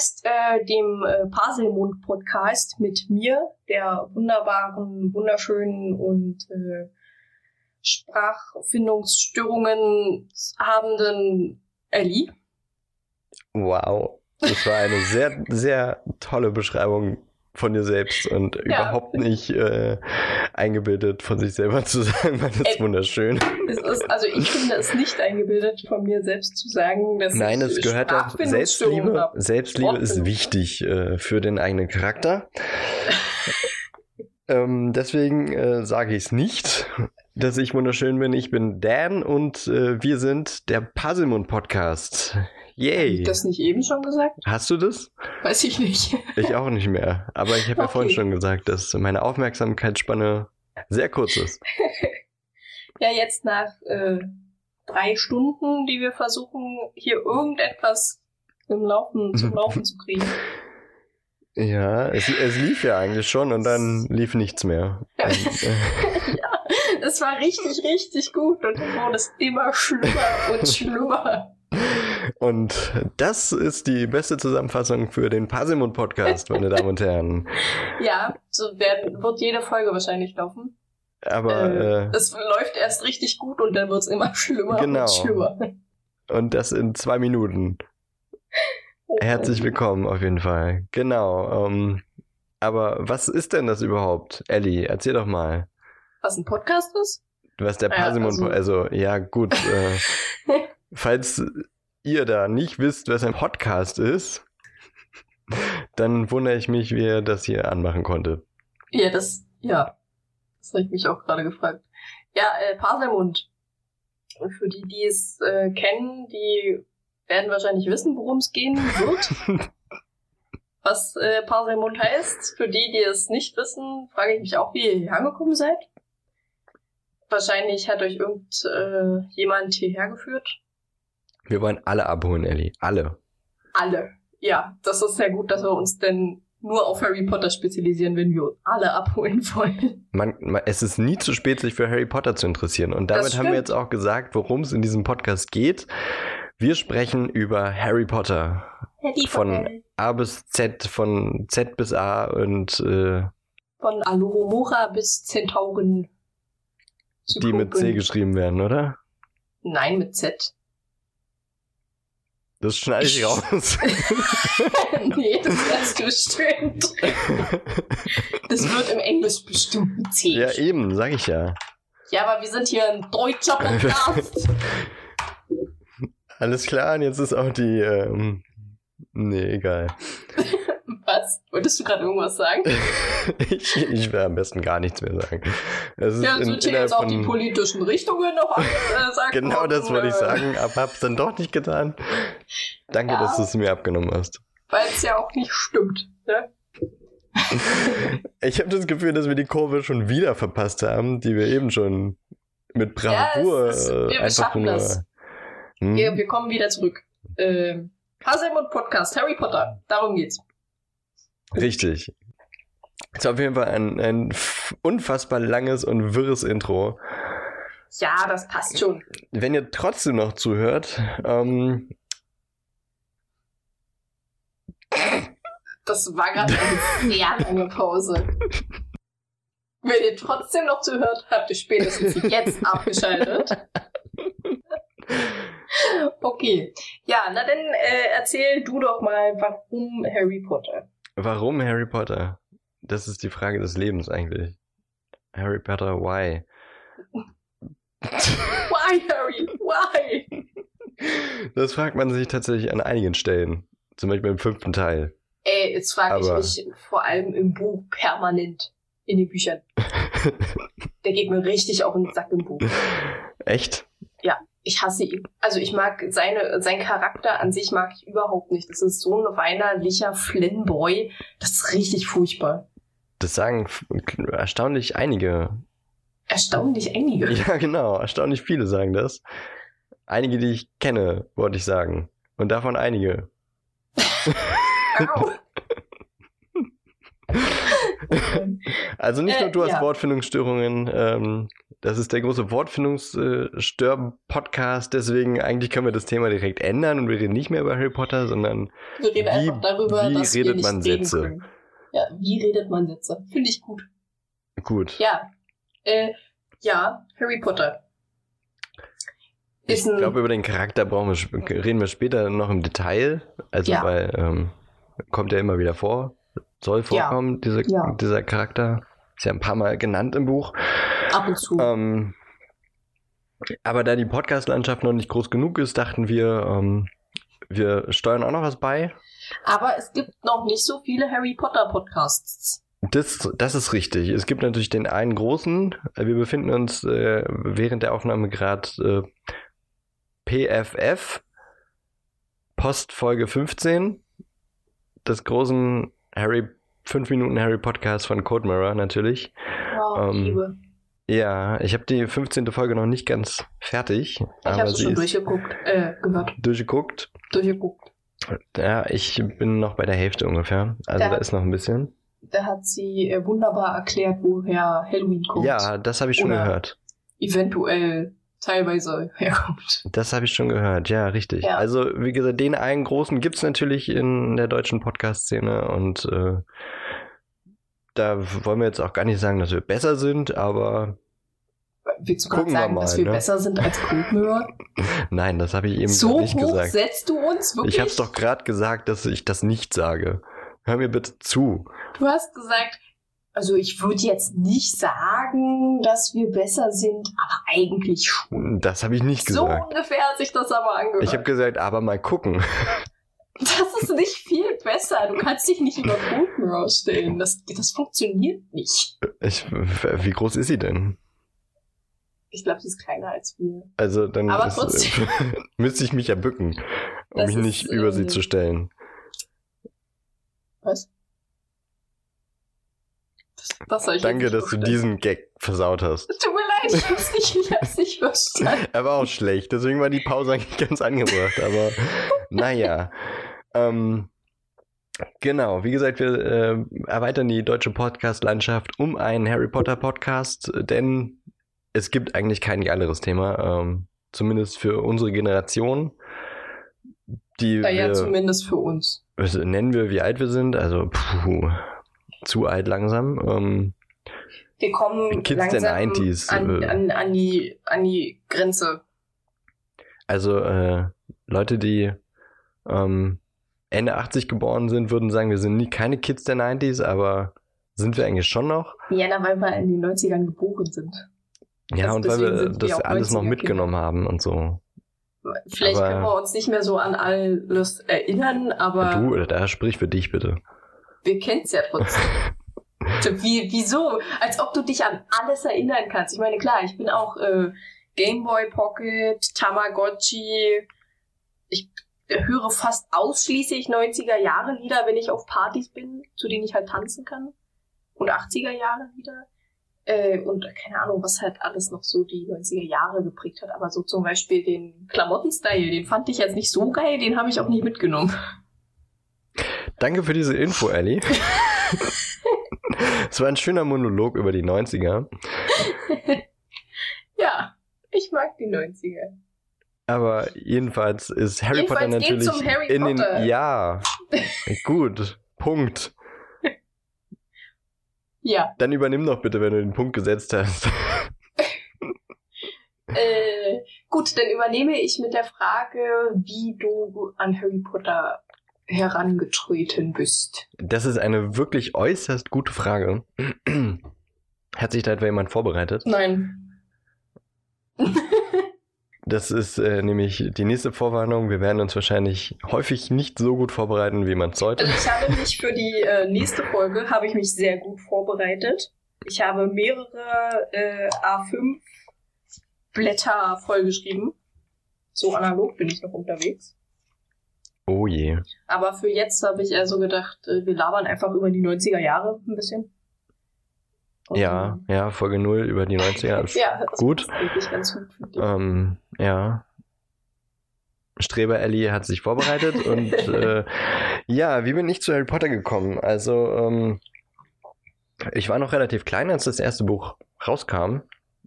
Podcast, äh, dem äh, Paselmund Podcast mit mir, der wunderbaren, wunderschönen und äh, Sprachfindungsstörungen habenden Ellie. Wow, das war eine sehr, sehr tolle Beschreibung von dir selbst und ja. überhaupt nicht äh, eingebildet von sich selber zu sagen, weil das ist wunderschön. Ist, also ich finde es nicht eingebildet von mir selbst zu sagen, dass Nein, es gehört auch Selbstliebe. Selbstliebe ist wichtig äh, für den eigenen Charakter. ähm, deswegen äh, sage ich es nicht, dass ich wunderschön bin. Ich bin Dan und äh, wir sind der Puzzlemund Podcast. Yay. Hab ich das nicht eben schon gesagt? Hast du das? Weiß ich nicht. Ich auch nicht mehr. Aber ich habe okay. ja vorhin schon gesagt, dass meine Aufmerksamkeitsspanne sehr kurz ist. ja, jetzt nach äh, drei Stunden, die wir versuchen, hier irgendetwas im Laufen, zum Laufen zu kriegen. Ja, es, es lief ja eigentlich schon und dann lief nichts mehr. Und, äh, ja, es war richtig, richtig gut und dann wurde es immer schlimmer und schlimmer. Und das ist die beste Zusammenfassung für den Pasimund Podcast, meine Damen und Herren. Ja, so wird, wird jede Folge wahrscheinlich laufen. Aber äh, äh, es läuft erst richtig gut und dann wird es immer schlimmer genau. und schlimmer. Und das in zwei Minuten. Oh Herzlich willkommen auf jeden Fall. Genau. Ähm, aber was ist denn das überhaupt, Ellie? Erzähl doch mal. Was ein Podcast ist? Was der Pasimund, ja, also, also ja gut. Äh, falls ihr da nicht wisst, was ein Podcast ist, dann wundere ich mich, wie ihr das hier anmachen konnte. Ja, das, ja. Das habe ich mich auch gerade gefragt. Ja, äh, Paselmund. Für die, die es äh, kennen, die werden wahrscheinlich wissen, worum es gehen wird. was äh, Paselmund heißt. Für die, die es nicht wissen, frage ich mich auch, wie ihr hier angekommen seid. Wahrscheinlich hat euch irgendjemand äh, hierher geführt. Wir wollen alle abholen, Ellie. Alle. Alle. Ja, das ist sehr gut, dass wir uns denn nur auf Harry Potter spezialisieren, wenn wir alle abholen wollen. Man, man, es ist nie zu spät, sich für Harry Potter zu interessieren. Und damit haben wir jetzt auch gesagt, worum es in diesem Podcast geht. Wir sprechen über Harry Potter. Harry von Potter. A bis Z, von Z bis A und äh, von Alohomora bis Zentauren. Die mit C geschrieben werden, oder? Nein, mit Z. Das schneide ich raus. nee, das du bestimmt. Das wird im Englisch bestimmt zäh. Ja, eben, sag ich ja. Ja, aber wir sind hier ein deutscher Podcast. Alles klar, und jetzt ist auch die. Ähm, nee, egal. Was? Wolltest du gerade irgendwas sagen? ich, ich will am besten gar nichts mehr sagen. Es ja, sind hier jetzt auch die politischen Richtungen noch äh, sagen Genau das wollte ich sagen, aber hab's dann doch nicht getan. Danke, ja, dass du es mir abgenommen hast. Weil es ja auch nicht stimmt, ne? ich habe das Gefühl, dass wir die Kurve schon wieder verpasst haben, die wir eben schon mit Bravour ja, ist, wir, einfach wir nur. Das. Hm? Wir, wir kommen wieder zurück. Äh, Hasem und Podcast, Harry Potter, darum geht's. Richtig. Das ist auf jeden Fall ein, ein unfassbar langes und wirres Intro. Ja, das passt schon. Wenn ihr trotzdem noch zuhört, ähm, das war gerade eine sehr lange Pause. Wenn ihr trotzdem noch zuhört, habt ihr spätestens jetzt abgeschaltet. okay. Ja, na dann äh, erzähl du doch mal, warum Harry Potter. Warum Harry Potter? Das ist die Frage des Lebens eigentlich. Harry Potter, why? why, Harry? Why? Das fragt man sich tatsächlich an einigen Stellen. Zum Beispiel im fünften Teil. Ey, jetzt frage ich mich vor allem im Buch permanent. In den Büchern. Der geht mir richtig auf den Sack im Buch. Echt? Ja ich hasse ihn. Also ich mag seine, sein Charakter an sich mag ich überhaupt nicht. Das ist so ein weinerlicher Flynn-Boy. Das ist richtig furchtbar. Das sagen erstaunlich einige. Erstaunlich einige? Ja, genau. Erstaunlich viele sagen das. Einige, die ich kenne, wollte ich sagen. Und davon einige. also nicht nur du hast ja. Wortfindungsstörungen, ähm, Das ist der große Wortfindungsstör-Podcast, deswegen eigentlich können wir das Thema direkt ändern und wir reden nicht mehr über Harry Potter, sondern wir reden wie, einfach darüber, wie dass redet wir man Sätze. Können. Ja, wie redet man Sätze? Finde ich gut. Gut. Ja. Äh, ja, Harry Potter. Ist ich glaube, über den Charakter brauchen wir, reden wir später noch im Detail. Also, ja. weil ähm, kommt ja immer wieder vor, soll vorkommen, ja. Diese, ja. dieser Charakter. Ist ja ein paar Mal genannt im Buch. Ab und zu. Ähm, aber da die Podcast-Landschaft noch nicht groß genug ist, dachten wir, ähm, wir steuern auch noch was bei. Aber es gibt noch nicht so viele Harry Potter Podcasts. Das, das ist richtig. Es gibt natürlich den einen großen. Wir befinden uns äh, während der Aufnahme gerade äh, PFF, Postfolge 15 des großen Harry 5 Minuten Harry Podcast von Code Mirror natürlich. Wow, ähm, Liebe. Ja, ich habe die 15. Folge noch nicht ganz fertig. Ich habe sie schon durchgeguckt, äh, gehört. Durchgeguckt? Durchgeguckt. Ja, ich bin noch bei der Hälfte ungefähr. Also da, da ist noch ein bisschen. Da hat sie äh, wunderbar erklärt, woher Halloween kommt. Ja, das habe ich schon Oder gehört. Eventuell teilweise herkommt. Das habe ich schon gehört, ja, richtig. Ja. Also, wie gesagt, den einen großen gibt's natürlich in der deutschen Podcast-Szene und äh, da wollen wir jetzt auch gar nicht sagen, dass wir besser sind, aber Willst du gerade sagen, mal, dass wir ne? besser sind als Mirror? Nein, das habe ich eben so nicht gesagt. So setzt du uns wirklich? Ich habe es doch gerade gesagt, dass ich das nicht sage. Hör mir bitte zu. Du hast gesagt, also ich würde jetzt nicht sagen, dass wir besser sind, aber eigentlich schon. Das habe ich nicht gesagt. So ungefähr hat sich das aber angehört. Ich habe gesagt, aber mal gucken. Das ist nicht viel besser. Du kannst dich nicht über Cold Mirror stellen. Das, das funktioniert nicht. Ich, wie groß ist sie denn? Ich glaube, sie ist kleiner als wir. Also dann aber ist, trotzdem. müsste ich mich ja bücken, um mich nicht ist, über ähm, sie zu stellen. Was? Das ich Danke, dass du diesen Gag versaut hast. Tut mir leid, ich hab's nicht, ich hab's nicht verstanden. er war auch schlecht, deswegen war die Pause eigentlich ganz angebracht, aber naja. Ähm, genau, wie gesagt, wir äh, erweitern die deutsche Podcast-Landschaft um einen Harry Potter Podcast, denn es gibt eigentlich kein geileres Thema, ähm, zumindest für unsere Generation. Die naja, wir, zumindest für uns. Nennen wir, wie alt wir sind, also puh, zu alt langsam. Ähm, wir kommen Kids langsam der 90s, an, äh, an, an, die, an die Grenze. Also äh, Leute, die ähm, Ende 80 geboren sind, würden sagen, wir sind nie keine Kids der 90s, aber sind wir eigentlich schon noch? Ja, na, weil wir in den 90ern geboren sind. Ja, also und weil wir das alles noch mitgenommen Kinder. haben und so. Vielleicht aber können wir uns nicht mehr so an alles erinnern, aber. Du, da sprich für dich bitte wir kennen's ja trotzdem. Wie, wieso? Als ob du dich an alles erinnern kannst. Ich meine, klar, ich bin auch äh, Gameboy Pocket, Tamagotchi. Ich höre fast ausschließlich 90er Jahre Lieder, wenn ich auf Partys bin, zu denen ich halt tanzen kann. Und 80er Jahre Lieder. Äh, und keine Ahnung, was halt alles noch so die 90er Jahre geprägt hat. Aber so zum Beispiel den Klamottenstyle, den fand ich jetzt nicht so geil, den habe ich auch nicht mitgenommen. Danke für diese Info, Ellie. Es war ein schöner Monolog über die 90er. ja, ich mag die 90er. Aber jedenfalls ist Harry jedenfalls Potter natürlich Harry in Potter. den ja gut Punkt. Ja. Dann übernimm doch bitte, wenn du den Punkt gesetzt hast. äh, gut, dann übernehme ich mit der Frage, wie du an Harry Potter herangetreten bist? Das ist eine wirklich äußerst gute Frage. Hat sich da etwa jemand vorbereitet? Nein. das ist äh, nämlich die nächste Vorwarnung. Wir werden uns wahrscheinlich häufig nicht so gut vorbereiten, wie man sollte. Also ich habe mich für die äh, nächste Folge habe ich mich sehr gut vorbereitet. Ich habe mehrere äh, A5 Blätter vollgeschrieben. So analog bin ich noch unterwegs. Oh je. Aber für jetzt habe ich eher so gedacht, äh, wir labern einfach über die 90er Jahre ein bisschen. Und ja, ja, Folge 0 über die 90er. ja, das gut. Ist ganz gut. Ähm, ja. Streber Ellie hat sich vorbereitet und äh, ja, wie bin ich zu Harry Potter gekommen? Also, ähm, ich war noch relativ klein, als das erste Buch rauskam.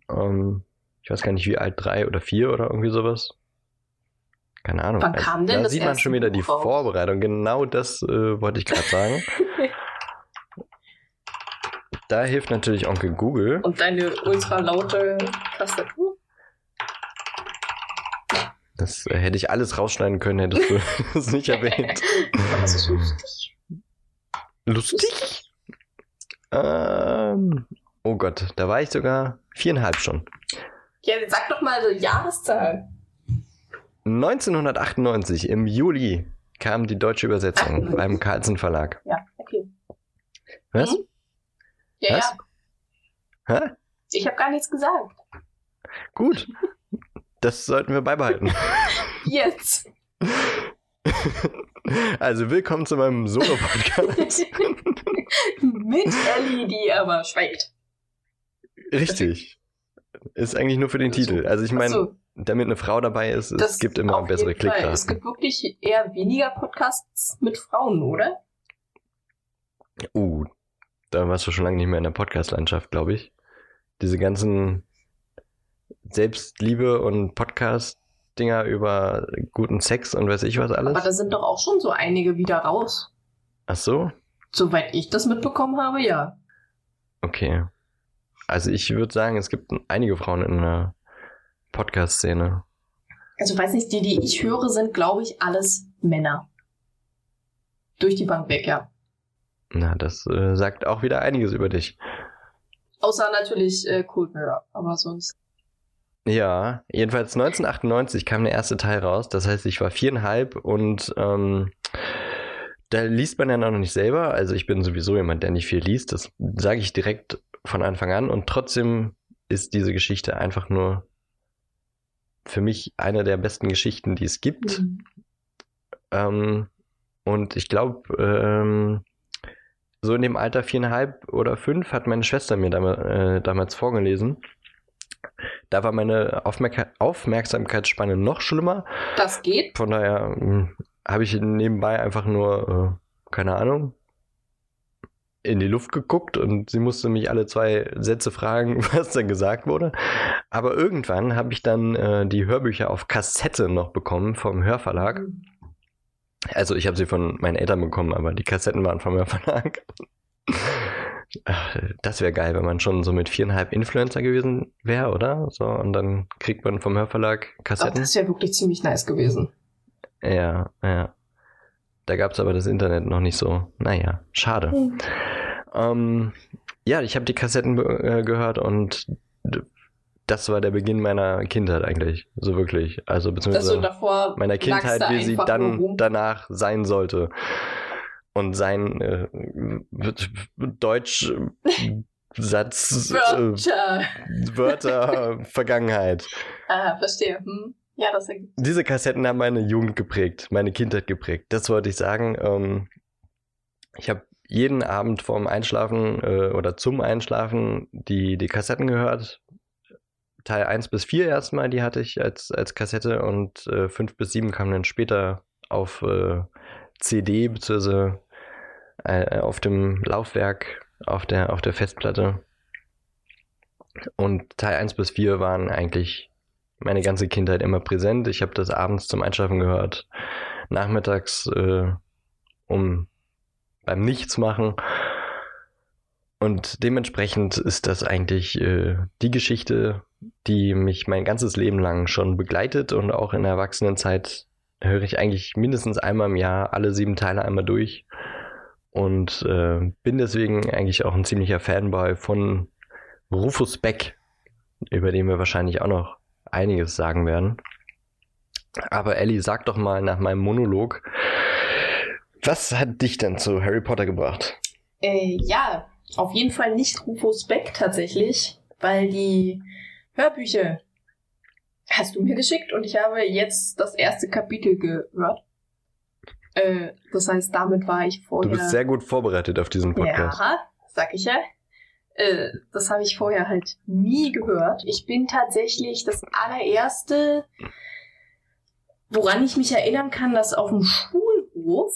Ähm, ich weiß gar nicht, wie alt, drei oder vier oder irgendwie sowas. Keine Ahnung. Wann kam denn da das sieht man schon wieder die Buch Vorbereitung. Genau das äh, wollte ich gerade sagen. da hilft natürlich Onkel Google. Und deine ultra laute Tastatur? Das äh, hätte ich alles rausschneiden können, hättest du das nicht erwähnt. Das ist lustig. Lustig? Ähm, oh Gott, da war ich sogar viereinhalb schon. Ja, sag doch mal die Jahreszahl. 1998, im Juli, kam die deutsche Übersetzung 98. beim Carlsen Verlag. Ja, okay. Was? Hm? Ja, Was? ja. Hä? Ich habe gar nichts gesagt. Gut. Das sollten wir beibehalten. Jetzt. Also willkommen zu meinem Solo-Podcast. Mit Ellie, die aber schweigt. Richtig. Ist eigentlich nur für den Titel. Also ich meine, so, damit eine Frau dabei ist, es das gibt immer bessere Fall. Es Klickraten. gibt wirklich eher weniger Podcasts mit Frauen, oder? Uh, da warst du schon lange nicht mehr in der Podcast-Landschaft, glaube ich. Diese ganzen Selbstliebe und Podcast-Dinger über guten Sex und weiß ich was alles. Aber da sind doch auch schon so einige wieder raus. Ach so? Soweit ich das mitbekommen habe, ja. Okay. Also ich würde sagen, es gibt einige Frauen in der Podcast-Szene. Also weiß nicht, die, die ich höre, sind, glaube ich, alles Männer. Durch die Bank weg, ja. Na, das äh, sagt auch wieder einiges über dich. Außer natürlich äh, Cold Mirror, aber sonst. Ja, jedenfalls 1998 kam der erste Teil raus. Das heißt, ich war viereinhalb und ähm, da liest man ja noch nicht selber. Also ich bin sowieso jemand, der nicht viel liest. Das sage ich direkt von Anfang an. Und trotzdem ist diese Geschichte einfach nur für mich eine der besten Geschichten, die es gibt. Mhm. Ähm, und ich glaube, ähm, so in dem Alter viereinhalb oder fünf hat meine Schwester mir dam äh, damals vorgelesen. Da war meine Aufmerk Aufmerksamkeitsspanne noch schlimmer. Das geht. Von daher hm, habe ich nebenbei einfach nur, äh, keine Ahnung, in die Luft geguckt und sie musste mich alle zwei Sätze fragen, was dann gesagt wurde. Aber irgendwann habe ich dann äh, die Hörbücher auf Kassette noch bekommen vom Hörverlag. Also ich habe sie von meinen Eltern bekommen, aber die Kassetten waren vom Hörverlag. Ach, Das wäre geil, wenn man schon so mit viereinhalb Influencer gewesen wäre, oder? So, und dann kriegt man vom Hörverlag Kassetten. das wäre wirklich ziemlich nice gewesen. Ja, ja. Da gab's aber das Internet noch nicht so. Naja, schade. Mhm. Ähm, ja, ich habe die Kassetten äh, gehört und das war der Beginn meiner Kindheit eigentlich. So wirklich. Also beziehungsweise davor meiner Kindheit, wie sie dann danach sein sollte. Und sein äh, Deutsch Satz äh, Wörter. Wörter Vergangenheit. Ah, verstehe. Hm. Ja, das ergibt. Diese Kassetten haben meine Jugend geprägt, meine Kindheit geprägt. Das wollte ich sagen. Ähm, ich habe jeden Abend vorm Einschlafen äh, oder zum Einschlafen die, die Kassetten gehört. Teil 1 bis 4 erstmal, die hatte ich als, als Kassette und äh, 5 bis 7 kamen dann später auf äh, CD bzw. Äh, auf dem Laufwerk auf der, auf der Festplatte. Und Teil 1 bis 4 waren eigentlich meine ganze Kindheit immer präsent. Ich habe das abends zum Einschlafen gehört, nachmittags äh, um beim Nichtsmachen. Und dementsprechend ist das eigentlich äh, die Geschichte, die mich mein ganzes Leben lang schon begleitet und auch in der Erwachsenenzeit höre ich eigentlich mindestens einmal im Jahr alle sieben Teile einmal durch und äh, bin deswegen eigentlich auch ein ziemlicher Fanboy von Rufus Beck, über den wir wahrscheinlich auch noch einiges sagen werden. Aber Ellie, sag doch mal nach meinem Monolog, was hat dich denn zu Harry Potter gebracht? Äh, ja, auf jeden Fall nicht Rufus Beck tatsächlich, weil die Hörbücher hast du mir geschickt und ich habe jetzt das erste Kapitel gehört. Äh, das heißt, damit war ich Du vorher. bist sehr gut vorbereitet auf diesen Podcast. Ja, sag ich ja. Äh, das habe ich vorher halt nie gehört. Ich bin tatsächlich das allererste, woran ich mich erinnern kann, dass auf dem Schulhof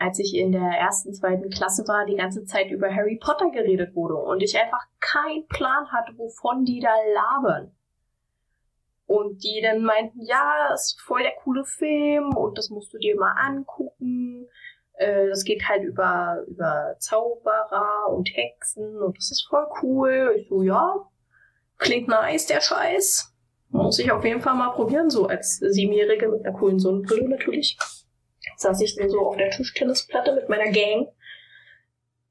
als ich in der ersten, zweiten Klasse war, die ganze Zeit über Harry Potter geredet wurde und ich einfach keinen Plan hatte, wovon die da labern. Und die dann meinten, ja, ist voll der coole Film und das musst du dir mal angucken. Äh, das geht halt über, über Zauberer und Hexen und das ist voll cool. Ich so, ja, klingt nice, der Scheiß. Muss ich auf jeden Fall mal probieren, so als Siebenjährige mit einer coolen Sonnenbrille natürlich. Saß ich dann so auf der Tischtennisplatte mit meiner Gang.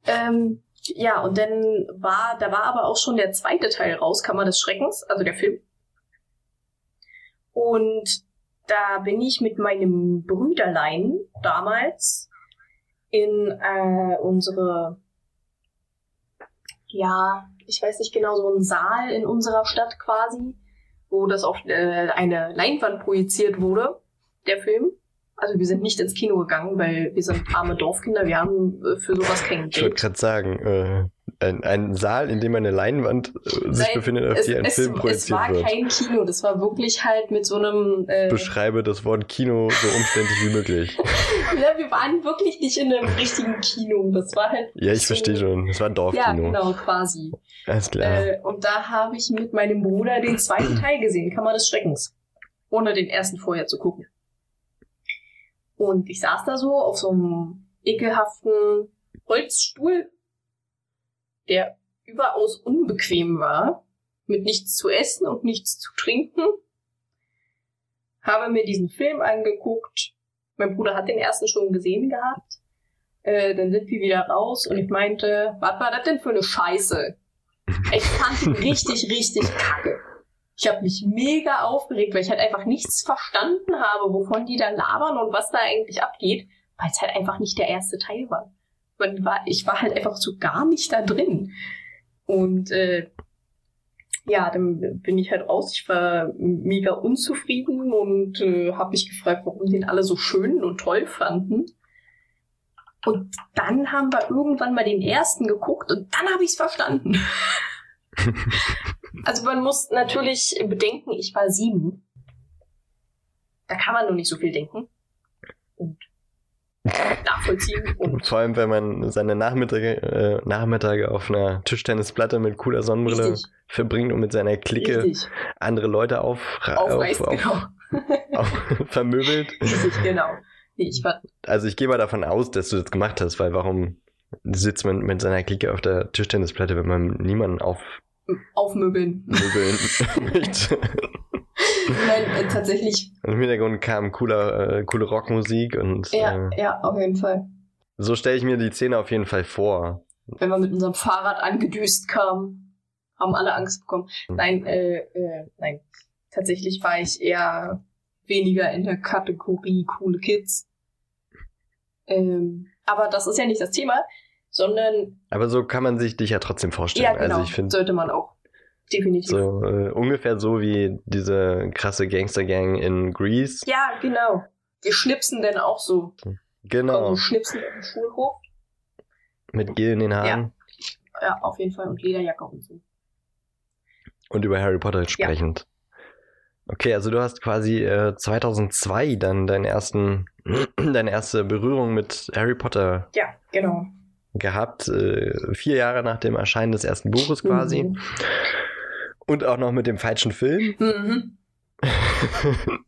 Ähm, ja, und dann war, da war aber auch schon der zweite Teil raus, Kammer des Schreckens, also der Film. Und da bin ich mit meinem Brüderlein damals in äh, unsere, ja, ich weiß nicht genau, so ein Saal in unserer Stadt quasi, wo das auf äh, eine Leinwand projiziert wurde, der Film. Also wir sind nicht ins Kino gegangen, weil wir sind arme Dorfkinder, wir haben äh, für sowas kein Geld. Ich wollte gerade sagen, äh, ein, ein, Saal, in dem eine Leinwand äh, sich Nein, befindet, auf es, die ein es, Film projiziert wird. Es war kein Kino, das war wirklich halt mit so einem... Äh, Beschreibe das Wort Kino so umständlich wie möglich. ja, wir waren wirklich nicht in einem richtigen Kino, das war halt... Ja, ich so, verstehe schon, das war ein Dorfkino. Ja, genau, quasi. Alles klar. Äh, und da habe ich mit meinem Bruder den zweiten Teil gesehen, Kammer des Schreckens. Ohne den ersten vorher zu gucken. Und ich saß da so auf so einem ekelhaften Holzstuhl, der überaus unbequem war, mit nichts zu essen und nichts zu trinken. Habe mir diesen Film angeguckt. Mein Bruder hat den ersten schon gesehen gehabt. Äh, dann sind wir wieder raus und ich meinte, was war das denn für eine Scheiße? Ich fand ihn richtig, richtig kacke. Ich habe mich mega aufgeregt, weil ich halt einfach nichts verstanden habe, wovon die da labern und was da eigentlich abgeht, weil es halt einfach nicht der erste Teil war. Man war ich war halt einfach so gar nicht da drin. Und äh, ja, dann bin ich halt raus. Ich war mega unzufrieden und äh, habe mich gefragt, warum den alle so schön und toll fanden. Und dann haben wir irgendwann mal den ersten geguckt und dann habe ich es verstanden. Also man muss natürlich bedenken, ich war sieben. Da kann man nur nicht so viel denken. Und nachvollziehen. Und Vor allem, wenn man seine Nachmittage, äh, Nachmittage auf einer Tischtennisplatte mit cooler Sonnenbrille Richtig. verbringt und mit seiner Clique Richtig. andere Leute auf, Aufreißt, auf, genau. auf, vermöbelt. Richtig, genau. Ich war also ich gehe mal davon aus, dass du das gemacht hast, weil warum sitzt man mit seiner Clique auf der Tischtennisplatte, wenn man niemanden auf aufmöbeln. Möbeln. Nein, äh, tatsächlich. Und Im Hintergrund kam cooler, äh, coole Rockmusik und. Ja, äh, ja, auf jeden Fall. So stelle ich mir die Szene auf jeden Fall vor. Wenn wir mit unserem Fahrrad angedüst kamen, haben alle Angst bekommen. Nein, äh, äh, nein. Tatsächlich war ich eher weniger in der Kategorie coole Kids. Ähm, aber das ist ja nicht das Thema sondern. Aber so kann man sich dich ja trotzdem vorstellen. Ja, genau. Also ich finde, sollte man auch. Definitiv. So äh, ungefähr so wie diese krasse Gangster-Gang in Greece. Ja, genau. Die schnipsen denn auch so. Genau. So schnipsen im Schulhof. Mit Gel in den Haaren. Ja. ja, auf jeden Fall. Und Lederjacke und so. Und über Harry Potter sprechend. Ja. Okay, also du hast quasi äh, 2002 dann deinen ersten, deine erste Berührung mit Harry Potter. Ja, genau gehabt, äh, vier Jahre nach dem Erscheinen des ersten Buches quasi. Mhm. Und auch noch mit dem falschen Film. Mhm.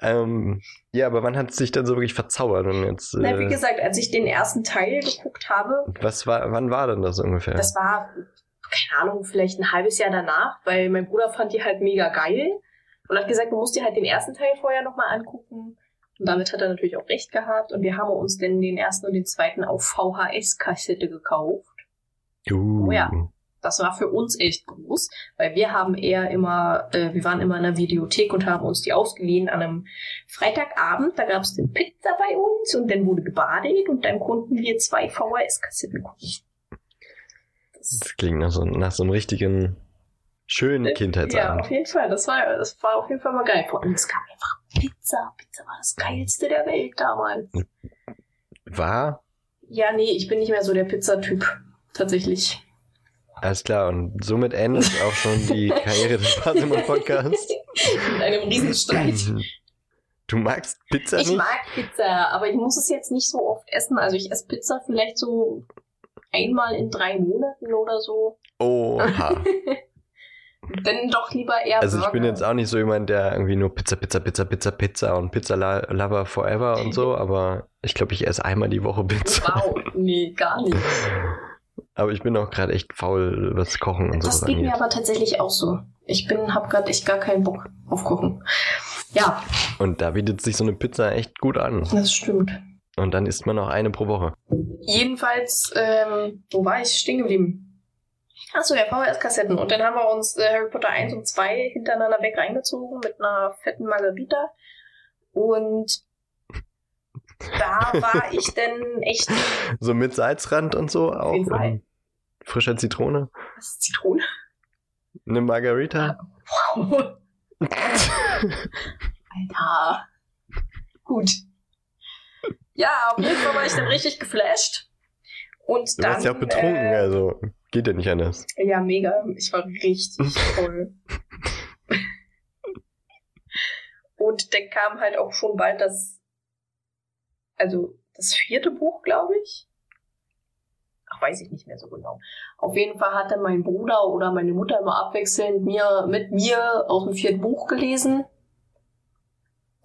ähm, ja, aber wann hat es sich dann so wirklich verzaubert? Und jetzt, äh, Na, wie gesagt, als ich den ersten Teil geguckt habe. Was war, wann war denn das ungefähr? Das war, keine Ahnung, vielleicht ein halbes Jahr danach, weil mein Bruder fand die halt mega geil und hat gesagt, du musst dir halt den ersten Teil vorher nochmal angucken. Und damit hat er natürlich auch recht gehabt. Und wir haben uns denn den ersten und den zweiten auf VHS-Kassette gekauft. Uh. Oh ja. Das war für uns echt groß, weil wir haben eher immer, äh, wir waren immer in der Videothek und haben uns die ausgeliehen an einem Freitagabend. Da gab es den Pizza bei uns und dann wurde gebadet und dann konnten wir zwei VHS-Kassetten gucken. Das, das klingt nach so, nach so einem richtigen schönen äh, Kindheitsabend. Ja, auf jeden Fall. Das war, das war auf jeden Fall mal geil. Vor allem, es gab einfach Pizza. Pizza war das geilste der Welt damals. War? Ja, nee, ich bin nicht mehr so der Pizzatyp. Tatsächlich. Alles klar, und somit endet auch schon die Karriere des Parsimon Podcasts. Mit einem Riesenstreit. Du magst Pizza ich nicht? Ich mag Pizza, aber ich muss es jetzt nicht so oft essen. Also ich esse Pizza vielleicht so einmal in drei Monaten oder so. Oha. Dann doch lieber eher Also ich bin jetzt auch nicht so jemand, der irgendwie nur Pizza, Pizza, Pizza, Pizza, Pizza und Pizza Lover Forever und so, aber ich glaube, ich esse einmal die Woche Pizza. Wow, nee, gar nicht. Aber ich bin auch gerade echt faul, was Kochen und so. Das geht mir aber tatsächlich auch so. Ich bin, hab gerade echt gar keinen Bock auf Kochen. Ja. Und da bietet sich so eine Pizza echt gut an. Das stimmt. Und dann isst man noch eine pro Woche. Jedenfalls, ähm, wo war ich stehen geblieben? Achso, ja, VHS-Kassetten. Und dann haben wir uns äh, Harry Potter 1 und 2 hintereinander weg reingezogen mit einer fetten Margarita. Und da war ich dann echt. So mit Salzrand und so auch. Fall. Frischer Zitrone. Was ist Zitrone? Eine Margarita. Wow. Alter. Gut. Ja, auf jeden Fall war ich dann richtig geflasht. Und du dann. warst ja auch betrunken, äh, also geht ja nicht anders. Ja, mega. Ich war richtig voll. Und dann kam halt auch schon bald das, also das vierte Buch, glaube ich. Ach, weiß ich nicht mehr so genau. Auf jeden Fall hat dann mein Bruder oder meine Mutter immer abwechselnd mir, mit mir aus dem vierten Buch gelesen.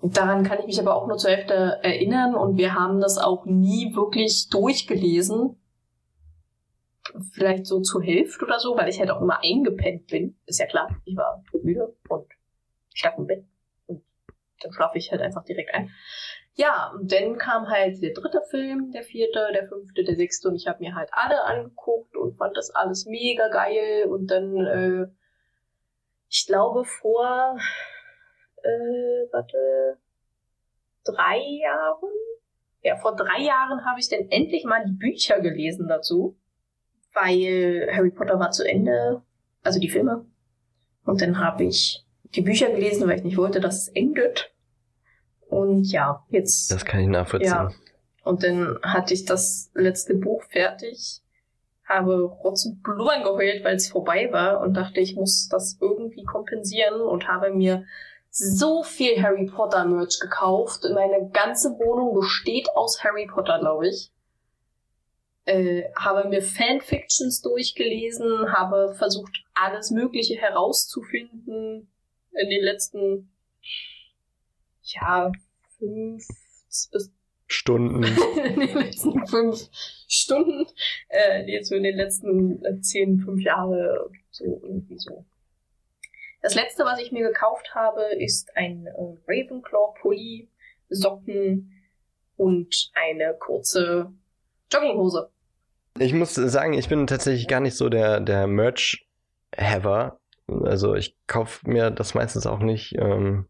Daran kann ich mich aber auch nur zur Hälfte erinnern und wir haben das auch nie wirklich durchgelesen. Vielleicht so zur Hälfte oder so, weil ich halt auch immer eingepennt bin. Ist ja klar, ich war müde und ich lag im Bett und dann schlafe ich halt einfach direkt ein. Ja, und dann kam halt der dritte Film, der vierte, der fünfte, der sechste und ich habe mir halt alle angeguckt und fand das alles mega geil und dann, äh, ich glaube vor, äh, warte, drei Jahren? Ja, vor drei Jahren habe ich dann endlich mal die Bücher gelesen dazu, weil Harry Potter war zu Ende, also die Filme. Und dann habe ich die Bücher gelesen, weil ich nicht wollte, dass es endet. Und ja, jetzt. Das kann ich nachvollziehen. Ja. Und dann hatte ich das letzte Buch fertig, habe Rotz und Blubbern geheult, weil es vorbei war und dachte, ich muss das irgendwie kompensieren und habe mir so viel Harry Potter Merch gekauft. Meine ganze Wohnung besteht aus Harry Potter, glaube ich. Äh, habe mir Fanfictions durchgelesen, habe versucht, alles Mögliche herauszufinden in den letzten, ja, fünf bis Stunden. in den letzten fünf Stunden, äh, jetzt so in den letzten äh, zehn, fünf Jahre, so irgendwie so. Das letzte, was ich mir gekauft habe, ist ein äh, Ravenclaw-Pulli, Socken und eine kurze Jogginghose. Ich muss sagen, ich bin tatsächlich gar nicht so der, der Merch-Haver. Also ich kaufe mir das meistens auch nicht. Ähm,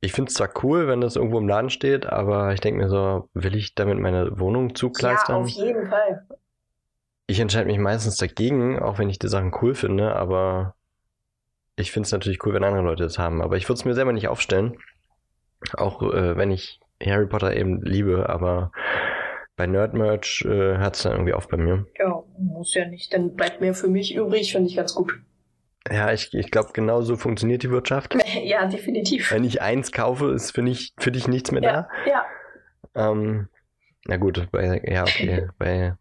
ich finde es zwar cool, wenn das irgendwo im Laden steht, aber ich denke mir so, will ich damit meine Wohnung zugleistern? Ja, auf jeden Fall. Ich entscheide mich meistens dagegen, auch wenn ich die Sachen cool finde, aber ich finde es natürlich cool, wenn andere Leute das haben. Aber ich würde es mir selber nicht aufstellen. Auch äh, wenn ich Harry Potter eben liebe, aber bei Nerd-Merch äh, hört es dann irgendwie auf bei mir. Ja, muss ja nicht. Dann bleibt mehr für mich übrig, finde ich ganz gut. Ja, ich, ich glaube, genau so funktioniert die Wirtschaft. Ja, definitiv. Wenn ich eins kaufe, ist für, nicht, für dich nichts mehr ja, da. Ja. Ähm, na gut, bei, ja, okay. bei,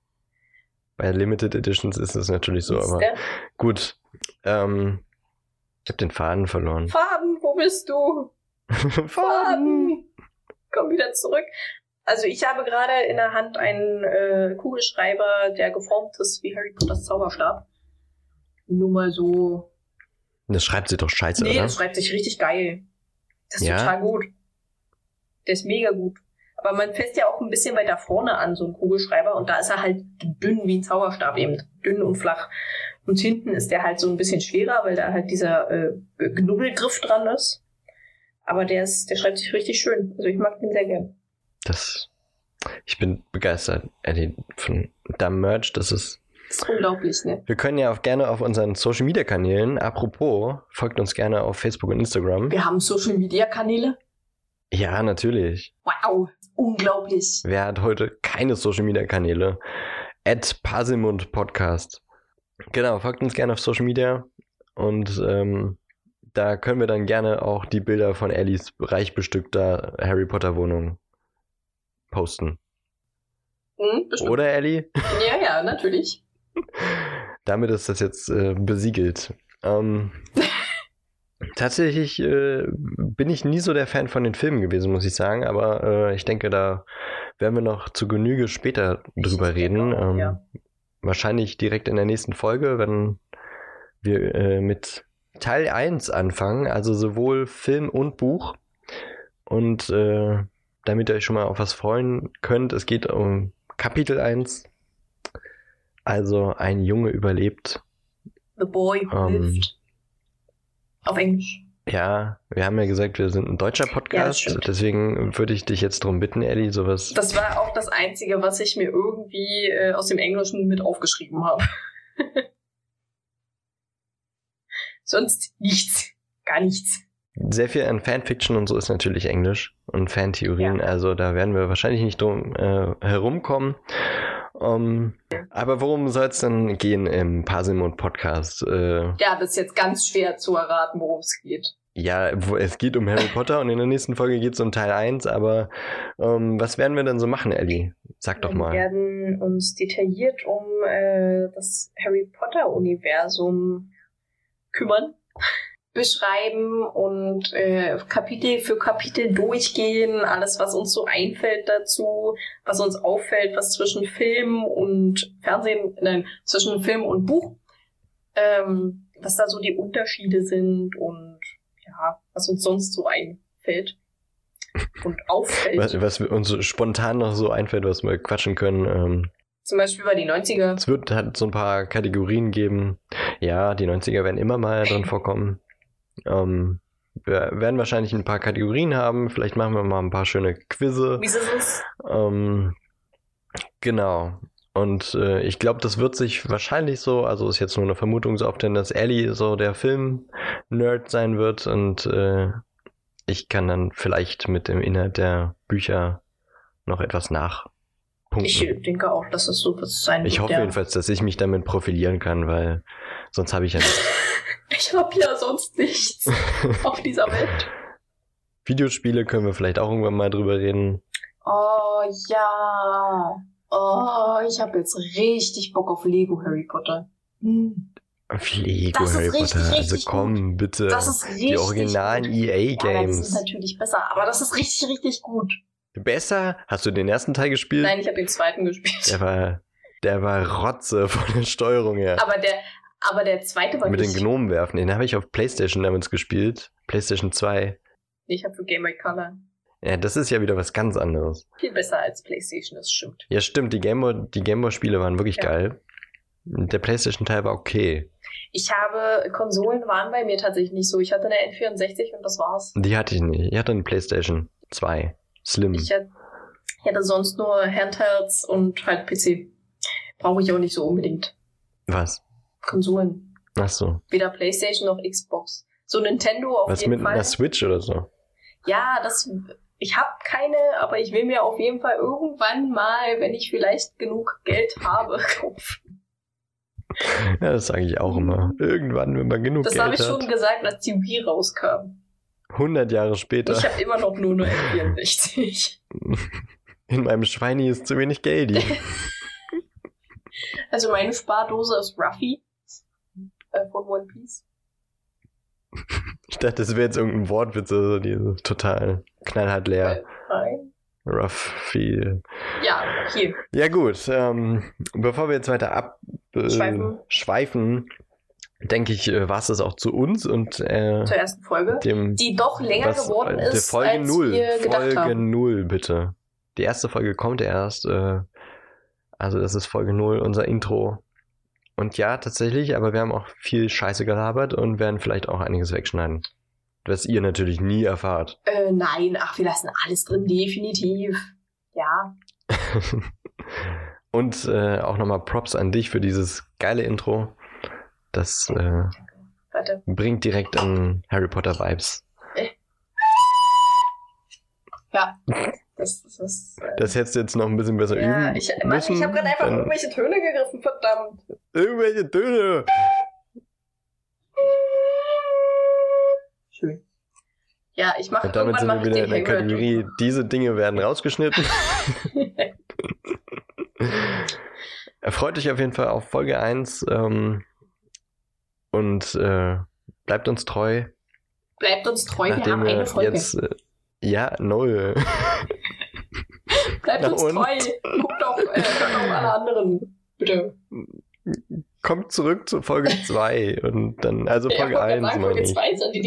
bei Limited Editions ist es natürlich so, aber gut. Ähm, ich habe den Faden verloren. Faden, wo bist du? Faden! Komm wieder zurück. Also ich habe gerade in der Hand einen äh, Kugelschreiber, der geformt ist wie Harry Potters Zauberstab. Nur mal so. Das schreibt sich doch scheiße, nee, oder? das schreibt sich richtig geil. Das ist Ja? total gut. Der ist mega gut. Aber man fässt ja auch ein bisschen weiter vorne an, so ein Kugelschreiber, und da ist er halt dünn wie ein Zauberstab eben. Dünn und flach. Und hinten ist der halt so ein bisschen schwerer, weil da halt dieser äh, Knubbelgriff dran ist. Aber der ist, der schreibt sich richtig schön. Also ich mag den sehr gern. Das. Ich bin begeistert, Eddie, von deinem Merch. Das ist. Das ist unglaublich, ne? Wir können ja auch gerne auf unseren Social Media Kanälen, apropos, folgt uns gerne auf Facebook und Instagram. Wir haben Social Media Kanäle. Ja, natürlich. Wow, unglaublich. Wer hat heute keine Social Media Kanäle? At Pasimund Podcast. Genau, folgt uns gerne auf Social Media und ähm, Da können wir dann gerne auch die Bilder von Ellies reich bestückter Harry Potter Wohnung posten. Hm, Oder Ellie? Ja, ja, natürlich. Damit ist das jetzt äh, besiegelt. Ähm, tatsächlich äh, bin ich nie so der Fan von den Filmen gewesen, muss ich sagen, aber äh, ich denke, da werden wir noch zu Genüge später drüber reden. Auch, ähm, ja. Wahrscheinlich direkt in der nächsten Folge, wenn wir äh, mit Teil 1 anfangen, also sowohl Film und Buch. Und äh, damit ihr euch schon mal auf was freuen könnt, es geht um Kapitel 1. Also ein Junge überlebt. The Boy Who ähm, Lived. Auf Englisch. Ja, wir haben ja gesagt, wir sind ein deutscher Podcast, ja, deswegen würde ich dich jetzt darum bitten, Ellie, sowas. Das war auch das Einzige, was ich mir irgendwie äh, aus dem Englischen mit aufgeschrieben habe. Sonst nichts. Gar nichts. Sehr viel an Fanfiction und so ist natürlich Englisch und Fantheorien, ja. also da werden wir wahrscheinlich nicht drum äh, herumkommen. Um, aber worum soll es denn gehen im Parsimon Podcast? Äh, ja, das ist jetzt ganz schwer zu erraten, worum es geht. Ja, es geht um Harry Potter und in der nächsten Folge geht es um Teil 1, aber ähm, was werden wir denn so machen, Ellie? Sag doch mal. Wir werden uns detailliert um äh, das Harry Potter-Universum kümmern beschreiben und äh, Kapitel für Kapitel durchgehen, alles, was uns so einfällt dazu, was uns auffällt, was zwischen Film und Fernsehen, nein, zwischen Film und Buch, ähm, was da so die Unterschiede sind und ja, was uns sonst so einfällt und auffällt. Was, was uns spontan noch so einfällt, was wir quatschen können. Ähm, Zum Beispiel über die 90er. Es wird halt so ein paar Kategorien geben. Ja, die 90er werden immer mal drin vorkommen. Ähm, wir werden wahrscheinlich ein paar Kategorien haben. Vielleicht machen wir mal ein paar schöne Quizze. Wie ist es? Ähm, genau. Und äh, ich glaube, das wird sich wahrscheinlich so, also ist jetzt nur eine Vermutung so oft, denn dass Ellie so der Film-Nerd sein wird und äh, ich kann dann vielleicht mit dem Inhalt der Bücher noch etwas nachpunkten. Ich denke auch, dass es so wird sein Ich hoffe jedenfalls, dass ich mich damit profilieren kann, weil sonst habe ich ja nichts. Ich habe ja sonst nichts auf dieser Welt. Videospiele können wir vielleicht auch irgendwann mal drüber reden. Oh ja. Oh, ich habe jetzt richtig Bock auf Lego Harry Potter. Hm. Auf Lego Harry richtig, Potter. Also richtig also komm, gut. bitte. Das ist richtig Die originalen EA-Games. Ja, das ist natürlich besser, aber das ist richtig, richtig gut. Besser? Hast du den ersten Teil gespielt? Nein, ich habe den zweiten gespielt. Der war, der war Rotze von der Steuerung her. Aber der, aber der zweite war Mit den Gnomen werfen, den habe ich auf Playstation damals gespielt. Playstation 2. Ich habe für Game Boy Color. Ja, das ist ja wieder was ganz anderes. Viel besser als Playstation, das stimmt. Ja, stimmt. Die Game Boy, die Game Boy Spiele waren wirklich ja. geil. Der Playstation Teil war okay. Ich habe, Konsolen waren bei mir tatsächlich nicht so. Ich hatte eine N64 und das war's. Die hatte ich nicht. Ich hatte eine Playstation 2. Slim. Ich hatte sonst nur Handhelds und halt PC. Brauche ich auch nicht so unbedingt. Was? Konsolen. Ach so. Weder PlayStation noch Xbox. So Nintendo auf Was jeden mit Fall. einer Switch oder so? Ja, das. Ich habe keine, aber ich will mir auf jeden Fall irgendwann mal, wenn ich vielleicht genug Geld habe, kaufen. Ja, das sage ich auch immer. Irgendwann, wenn man genug das Geld hat. Das habe ich schon gesagt, als die Wii rauskam. 100 Jahre später. Ich habe immer noch nur eine N64. In meinem Schweini ist zu wenig Geld. Also meine Spardose ist Ruffy äh, von One Piece. Ich dachte, das wäre jetzt irgendein Wortwitz, also die ist total knallhart leer. Äh, nein. Ruffy. Ja, hier. Ja gut, ähm, bevor wir jetzt weiter abschweifen, äh, denke ich, äh, war es das auch zu uns und äh, zur ersten Folge, dem, die doch länger was, geworden ist, Folge als 0, wir gedacht Folge haben. 0, bitte. Die erste Folge kommt erst. Also das ist Folge 0, unser Intro. Und ja, tatsächlich, aber wir haben auch viel Scheiße gelabert und werden vielleicht auch einiges wegschneiden. Was ihr natürlich nie erfahrt. Äh, nein, ach, wir lassen alles drin, definitiv. Ja. und äh, auch nochmal Props an dich für dieses geile Intro. Das äh, bringt direkt an Harry Potter Vibes. Ja. Das, das, äh, das hättest du jetzt noch ein bisschen besser ja, üben ich, Mann. Ich habe gerade einfach irgendwelche Töne gegriffen, verdammt. Irgendwelche Töne. Ja, ich mache Und damit sind wir wieder in der Kategorie, diese Dinge werden rausgeschnitten. Erfreut euch auf jeden Fall auf Folge 1 ähm, und äh, bleibt uns treu. Bleibt uns treu, Nachdem wir haben eine Folge. Jetzt, äh, ja, null. bleibt uns und? treu. Guckt doch, äh, auch alle anderen. Bitte. Kommt zurück zu Folge 2 und dann, also Folge 1 ja, meine ich.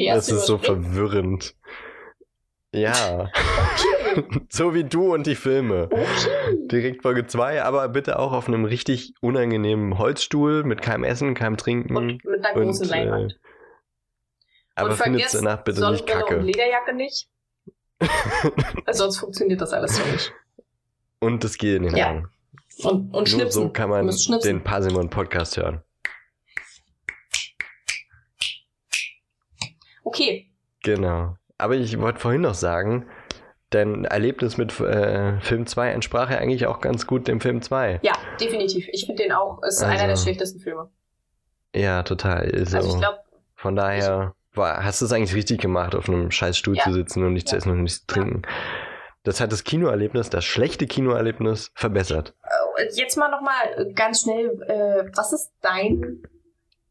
Das ist so verwirrend. Ja. Okay. so wie du und die Filme. Okay. Direkt Folge 2, aber bitte auch auf einem richtig unangenehmen Holzstuhl mit keinem Essen, keinem Trinken. Und mit einer großen und, äh, Leinwand. Äh, aber findet danach bitte nicht kacke. Und Lederjacke nicht. sonst funktioniert das alles so nicht. Und das geht in den ja. Und, und Nur so kann man den Parsimon Podcast hören. Okay. Genau. Aber ich wollte vorhin noch sagen, dein Erlebnis mit äh, Film 2 entsprach ja eigentlich auch ganz gut dem Film 2. Ja, definitiv. Ich finde den auch, ist also, einer der schlechtesten Filme. Ja, total. So. Also ich glaube. Von daher war, hast du es eigentlich richtig gemacht, auf einem scheiß Stuhl ja. zu sitzen und nichts ja. zu essen und nichts zu trinken. Das hat das Kinoerlebnis, das schlechte Kinoerlebnis verbessert. Äh, jetzt mal nochmal ganz schnell, äh, was ist dein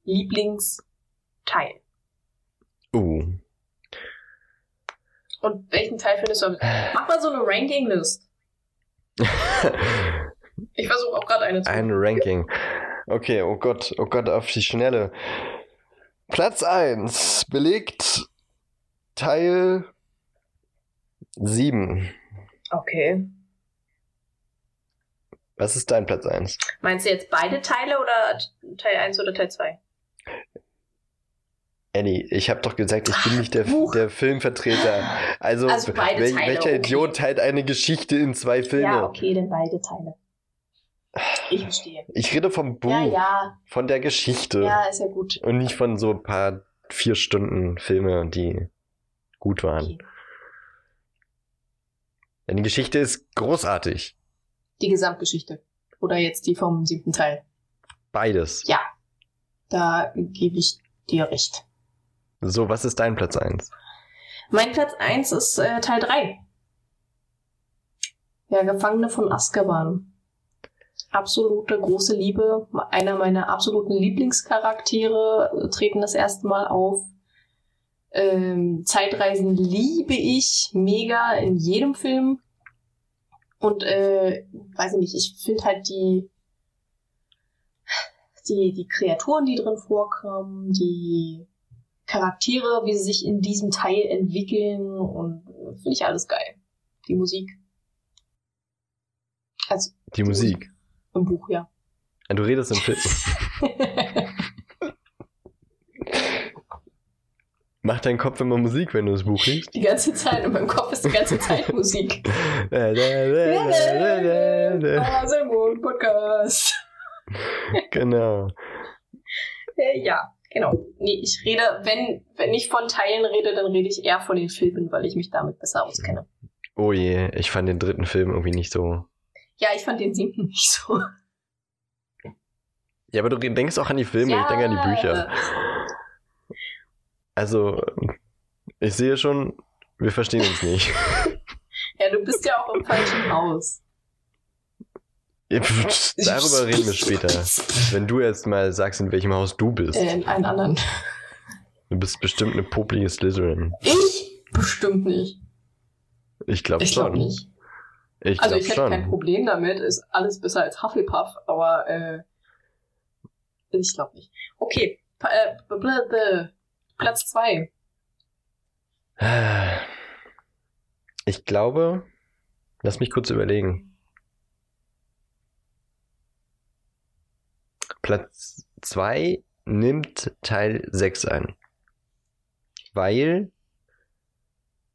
Lieblingsteil? Uh, und welchen Teil findest du? Mach mal so eine Ranking-List. ich versuche auch gerade eine zu Ein Ranking. Okay, oh Gott, oh Gott, auf die Schnelle. Platz 1 belegt Teil 7. Okay. Was ist dein Platz 1? Meinst du jetzt beide Teile oder Teil 1 oder Teil 2? Annie, ich habe doch gesagt, ich bin nicht der, der Filmvertreter. Also, also wel Teile, welcher okay. Idiot teilt eine Geschichte in zwei Filme? Ja, okay, dann beide Teile. Ich verstehe. Ich rede vom Buch. Ja, ja. Von der Geschichte. Ja, ist ja gut. Und nicht von so ein paar vier Stunden Filme, die gut waren. Okay. Denn die Geschichte ist großartig. Die Gesamtgeschichte. Oder jetzt die vom siebten Teil. Beides. Ja. Da gebe ich dir recht. So, was ist dein Platz 1? Mein Platz 1 ist äh, Teil 3. Der Gefangene von Azkaban. Absolute große Liebe. Einer meiner absoluten Lieblingscharaktere äh, treten das erste Mal auf. Ähm, Zeitreisen liebe ich mega in jedem Film. Und äh, weiß ich nicht, ich finde halt die, die, die Kreaturen, die drin vorkommen, die Charaktere, wie sie sich in diesem Teil entwickeln und äh, finde ich alles geil. Die Musik. Also, die, die Musik. Musik. Im Buch, ja. Du redest im Film. Macht dein Kopf immer Musik, wenn du das Buch liest? Die ganze Zeit. Und mein Kopf ist die ganze Zeit Musik. Podcast. genau. Äh, ja. Genau. Nee, ich rede, wenn, wenn ich von Teilen rede, dann rede ich eher von den Filmen, weil ich mich damit besser auskenne. Oh je, ich fand den dritten Film irgendwie nicht so. Ja, ich fand den siebten nicht so. Ja, aber du denkst auch an die Filme, ja. ich denke an die Bücher. Also, ich sehe schon, wir verstehen uns nicht. ja, du bist ja auch im falschen Haus. Darüber reden wir später. Wenn du jetzt mal sagst, in welchem Haus du bist. Äh, in einem anderen. Du bist bestimmt eine poplige Slytherin. Ich? Bestimmt nicht. Ich glaube schon. Glaub nicht. Ich also ich hätte schon. kein Problem damit, ist alles besser als Hufflepuff, aber äh, ich glaube nicht. Okay, äh, Platz zwei. Ich glaube, lass mich kurz überlegen. Platz 2 nimmt Teil 6 ein. Weil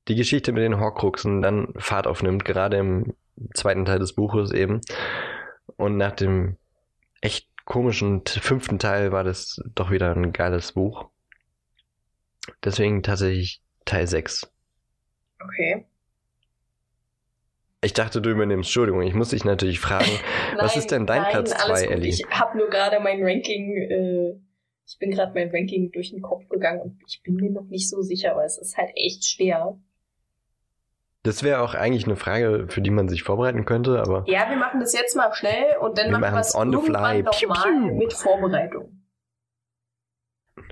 die Geschichte mit den Horcruxen dann Fahrt aufnimmt, gerade im zweiten Teil des Buches eben. Und nach dem echt komischen fünften Teil war das doch wieder ein geiles Buch. Deswegen tatsächlich Teil 6. Okay. Ich dachte, du übernimmst. Entschuldigung, ich muss dich natürlich fragen, nein, was ist denn dein nein, Platz 2, Ellie? Ich habe nur gerade mein Ranking äh, Ich bin gerade mein Ranking durch den Kopf gegangen und ich bin mir noch nicht so sicher, weil es ist halt echt schwer. Das wäre auch eigentlich eine Frage, für die man sich vorbereiten könnte, aber. Ja, wir machen das jetzt mal schnell und dann wir machen wir es on the fly. nochmal mit Vorbereitung.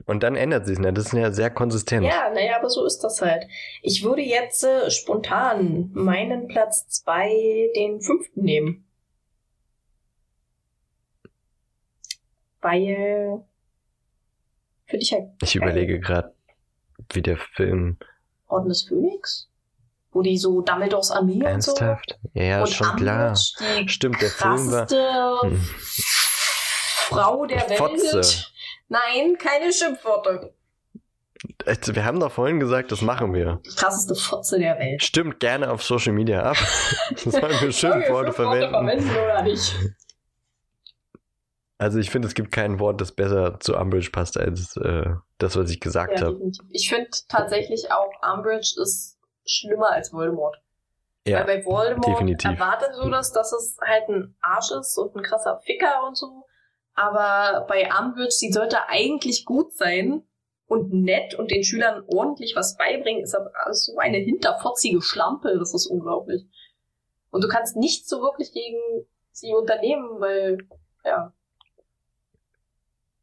Und dann ändert sich es, ne? Das ist ja sehr konsistent. Ja, naja, aber so ist das halt. Ich würde jetzt äh, spontan meinen Platz zwei den fünften nehmen. Weil finde ich halt. Ich überlege gerade, wie der Film. Orden des Phönix? wo die so Dumbledores Armee Ernsthaft? und so. Ja, und schon klar. Stimmt, der Film war. Hm. Frau der Fotze. Welt. Nein, keine Schimpfworte. Wir haben doch vorhin gesagt, das machen wir. Die krasseste Fotze der Welt. Stimmt gerne auf Social Media ab. Sollen wir Schimpfworte verwenden? verwenden oder nicht? Also ich finde, es gibt kein Wort, das besser zu Umbridge passt als äh, das, was ich gesagt ja, habe. Ich finde tatsächlich auch, Umbridge ist schlimmer als Voldemort. Ja, Weil bei Voldemort definitiv. erwartet du das, dass es halt ein Arsch ist und ein krasser Ficker und so. Aber bei Umbridge, sie sollte eigentlich gut sein und nett und den Schülern ordentlich was beibringen, ist aber so eine hinterfotzige Schlampe, das ist unglaublich. Und du kannst nichts so wirklich gegen sie unternehmen, weil, ja.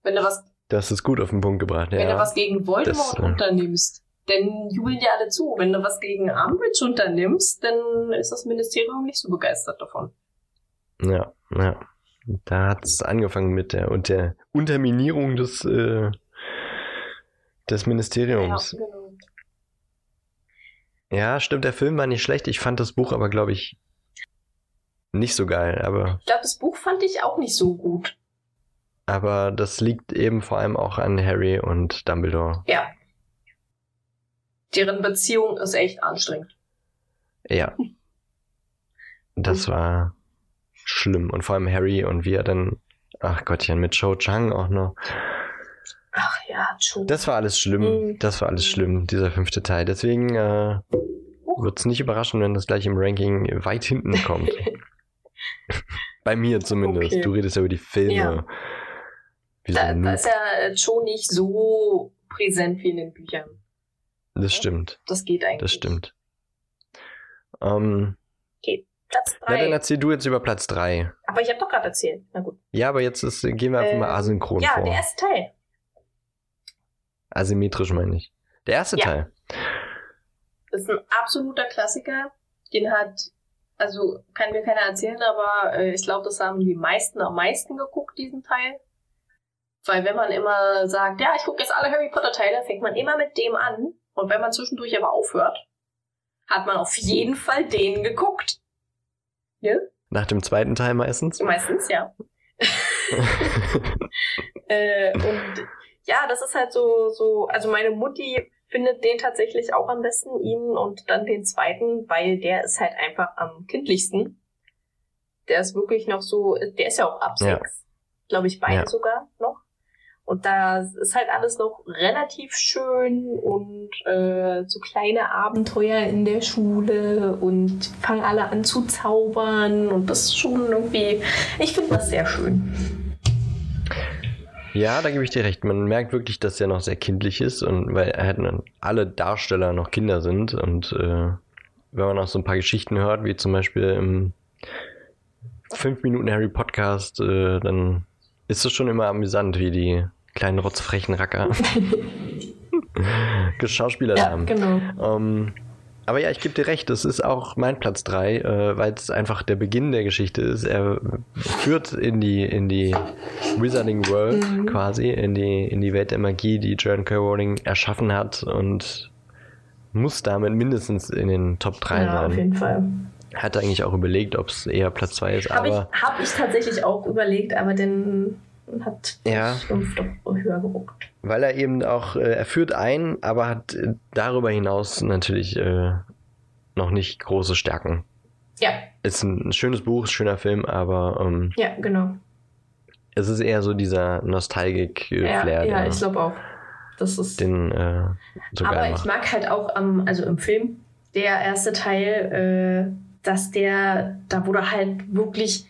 Wenn du was. Das ist gut auf den Punkt gebracht, ja. Wenn du was gegen Voldemort das, äh, unternimmst, dann jubeln dir alle zu. Wenn du was gegen Umbridge unternimmst, dann ist das Ministerium nicht so begeistert davon. Ja, ja. Da hat es angefangen mit der, und der Unterminierung des, äh, des Ministeriums. Ja, genau. ja, stimmt, der Film war nicht schlecht. Ich fand das Buch aber, glaube ich, nicht so geil. Aber ich glaube, das Buch fand ich auch nicht so gut. Aber das liegt eben vor allem auch an Harry und Dumbledore. Ja, deren Beziehung ist echt anstrengend. Ja. Das war schlimm. Und vor allem Harry und wie er dann, ach Gottchen, mit Cho Chang auch noch. Ach ja, Cho. Das war alles schlimm. Mhm. Das war alles schlimm, dieser fünfte Teil. Deswegen äh, wird es nicht überraschen, wenn das gleich im Ranking weit hinten kommt. Bei mir zumindest. Okay. Du redest ja über die Filme. Ja. Da, da ist ja Cho nicht so präsent wie in den Büchern. Das stimmt. Das geht eigentlich. Das stimmt. Ähm, okay, Platz 3. Ja, dann erzähl du jetzt über Platz 3. Aber ich habe doch gerade erzählt. Na gut. Ja, aber jetzt ist, gehen wir einfach äh, mal asynchron ja, vor. Ja, der erste Teil. Asymmetrisch meine ich. Der erste ja. Teil. Das ist ein absoluter Klassiker. Den hat, also kann mir keiner erzählen, aber äh, ich glaube, das haben die meisten am meisten geguckt, diesen Teil. Weil wenn man immer sagt, ja, ich gucke jetzt alle Harry Potter Teile, fängt man immer mit dem an und wenn man zwischendurch aber aufhört, hat man auf jeden Fall den geguckt. Ja? Nach dem zweiten Teil meistens? Meistens, ja. äh, und ja, das ist halt so, so, also meine Mutti findet den tatsächlich auch am besten, ihn und dann den zweiten, weil der ist halt einfach am kindlichsten. Der ist wirklich noch so, der ist ja auch ab sechs. Ja. Glaube ich, beide ja. sogar noch. Und da ist halt alles noch relativ schön und äh, so kleine Abenteuer in der Schule und fangen alle an zu zaubern und das ist schon irgendwie, ich finde das sehr schön. Ja, da gebe ich dir recht. Man merkt wirklich, dass er noch sehr kindlich ist und weil halt alle Darsteller noch Kinder sind und äh, wenn man auch so ein paar Geschichten hört, wie zum Beispiel im 5 Minuten Harry Podcast, äh, dann ist es schon immer amüsant, wie die kleinen rotzfrechen Racker geschauspielert ja, haben. Genau. Ähm, aber ja, ich gebe dir recht, das ist auch mein Platz 3, äh, weil es einfach der Beginn der Geschichte ist. Er führt in die, in die Wizarding World mhm. quasi, in die, in die Welt der Magie, die Joan K. Rowling erschaffen hat und muss damit mindestens in den Top 3 ja, sein. auf jeden Fall. Hatte eigentlich auch überlegt, ob es eher Platz 2 ist, hab aber... Ich, hab ich tatsächlich auch überlegt, aber und hat ja. fünf doch höher geruckt. Weil er eben auch, äh, er führt ein, aber hat äh, darüber hinaus natürlich äh, noch nicht große Stärken. Ja. Ist ein schönes Buch, schöner Film, aber ähm, ja, genau. Es ist eher so dieser Nostalgik-Flair. Ja, ja ich glaube auch. Das ist den äh, so Aber ich mag halt auch am, also im Film, der erste Teil, äh, dass der, da wurde halt wirklich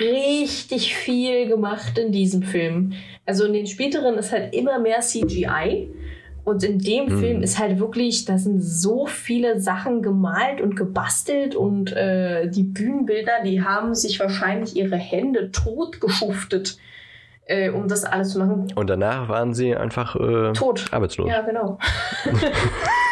richtig viel gemacht in diesem Film. Also in den späteren ist halt immer mehr CGI. Und in dem hm. Film ist halt wirklich, da sind so viele Sachen gemalt und gebastelt und äh, die Bühnenbilder, die haben sich wahrscheinlich ihre Hände totgeschuftet, äh, um das alles zu machen. Und danach waren sie einfach äh, tot. arbeitslos. Ja, genau.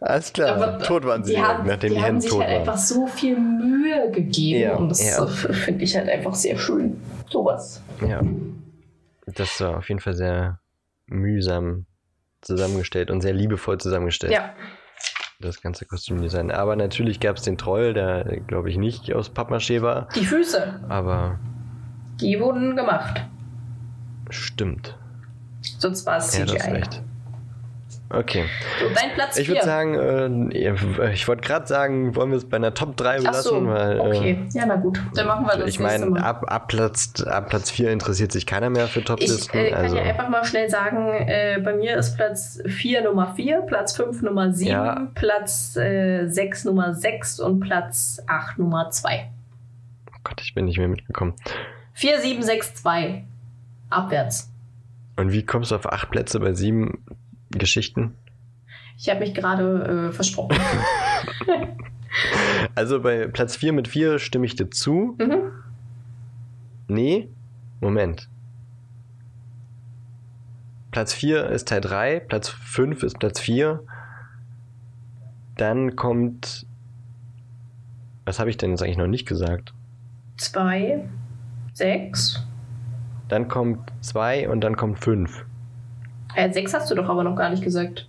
Alles klar, Aber tot waren sie, die haben, nachdem die, die Hände tot waren. Die haben sich halt einfach so viel Mühe gegeben ja, und das ja. finde ich halt einfach sehr schön. Sowas. Ja. Das war auf jeden Fall sehr mühsam zusammengestellt und sehr liebevoll zusammengestellt. Ja. Das ganze Kostümdesign. Aber natürlich gab es den Troll, der, glaube ich, nicht aus Pappmaché war. Die Füße. Aber. Die wurden gemacht. Stimmt. Sonst war es CGI. Ja, das recht. Okay. Dein Platz Ich würde sagen, äh, ich wollte gerade sagen, wollen wir es bei einer Top 3 belassen? So, weil, okay. Äh, ja, na gut. Dann machen wir das Ich meine, ab, ab, Platz, ab Platz 4 interessiert sich keiner mehr für Top-Listen. Ich äh, kann also. ja einfach mal schnell sagen, äh, bei mir ist Platz 4 Nummer 4, Platz 5 Nummer 7, ja. Platz 6 äh, Nummer 6 und Platz 8 Nummer 2. Oh Gott, ich bin nicht mehr mitgekommen. 4, 7, 6, 2. Abwärts. Und wie kommst du auf 8 Plätze bei 7? Geschichten? Ich habe mich gerade äh, versprochen. also bei Platz 4 mit 4 stimme ich dir zu. Mhm. Nee, Moment. Platz 4 ist Teil 3, Platz 5 ist Platz 4. Dann kommt. Was habe ich denn jetzt eigentlich noch nicht gesagt? 2, 6. Dann kommt 2 und dann kommt 5. Äh, sechs hast du doch aber noch gar nicht gesagt.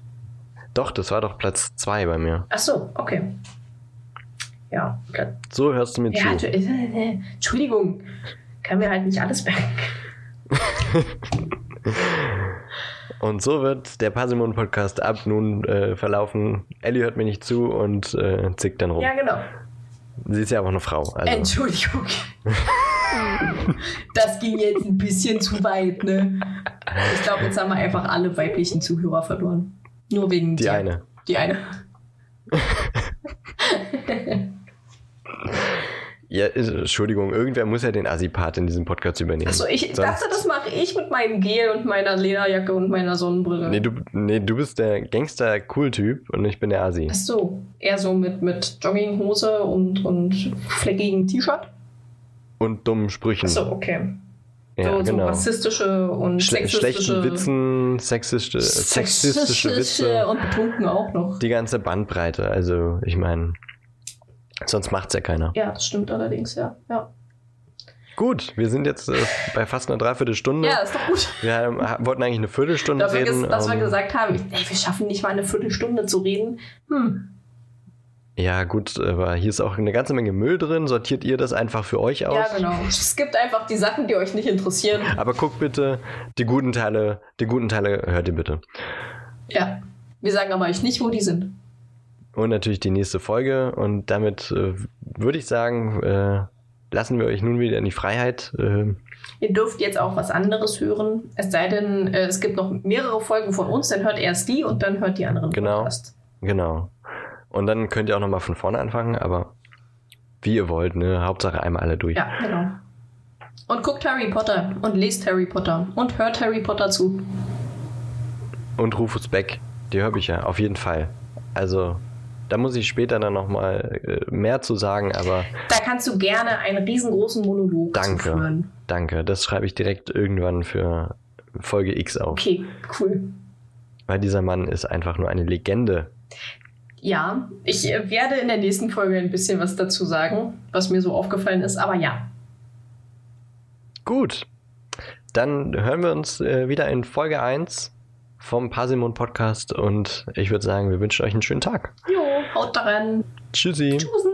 Doch, das war doch Platz zwei bei mir. Ach so, okay. Ja. So hörst du mir ja, zu. Äh, Entschuldigung, kann mir halt nicht alles merken. und so wird der Parsimon Podcast ab nun äh, verlaufen. Ellie hört mir nicht zu und äh, zickt dann rum. Ja, genau. Sie ist ja auch eine Frau. Also. Entschuldigung. das ging jetzt ein bisschen zu weit, ne? Ich glaube, jetzt haben wir einfach alle weiblichen Zuhörer verloren. Nur wegen Die dir. eine. Die eine. Ja, Entschuldigung, irgendwer muss ja den Assi-Part in diesem Podcast übernehmen. Achso, ich Sonst... dachte, das mache ich mit meinem Gel und meiner Lederjacke und meiner Sonnenbrille. Nee, du, nee, du bist der Gangster-Cool-Typ und ich bin der Assi. Ach so, eher so mit, mit Jogginghose und, und fleckigen T-Shirt? Und dummen Sprüchen. Ach so, okay. Ja, so, genau. so rassistische und Schle sexistische... Schlechten Witzen, sexistische, sexistische Witze. Und betrunken auch noch. Die ganze Bandbreite, also ich meine... Sonst macht's ja keiner. Ja, das stimmt allerdings, ja. ja. Gut, wir sind jetzt äh, bei fast einer Dreiviertelstunde. Ja, ist doch gut. Wir haben, wollten eigentlich eine Viertelstunde Dafür reden. Dass um, wir gesagt haben, ey, wir schaffen nicht mal eine Viertelstunde zu reden. Hm. Ja, gut, aber hier ist auch eine ganze Menge Müll drin. Sortiert ihr das einfach für euch aus? Ja, genau. Es gibt einfach die Sachen, die euch nicht interessieren. Aber guckt bitte, die guten Teile, die guten Teile hört ihr bitte. Ja. Wir sagen aber euch nicht, wo die sind und natürlich die nächste Folge. Und damit äh, würde ich sagen, äh, lassen wir euch nun wieder in die Freiheit. Äh, Ihr dürft jetzt auch was anderes hören. Es sei denn, äh, es gibt noch mehrere Folgen von uns, dann hört erst die und dann hört die anderen genau, Podcast. Genau. Und dann könnt ihr auch nochmal von vorne anfangen, aber wie ihr wollt, ne? Hauptsache einmal alle durch. Ja, genau. Und guckt Harry Potter und lest Harry Potter und hört Harry Potter zu. Und Rufus Beck, die höre ich ja, auf jeden Fall. Also da muss ich später dann nochmal äh, mehr zu sagen, aber. Da kannst du gerne einen riesengroßen Monolog danke, führen. Danke, das schreibe ich direkt irgendwann für Folge X auf. Okay, cool. Weil dieser Mann ist einfach nur eine Legende. Ja, ich äh, werde in der nächsten Folge ein bisschen was dazu sagen, was mir so aufgefallen ist, aber ja. Gut. Dann hören wir uns äh, wieder in Folge 1 vom Parsimon Podcast und ich würde sagen, wir wünschen euch einen schönen Tag. Jo, haut daran. Tschüssi. Tschüss.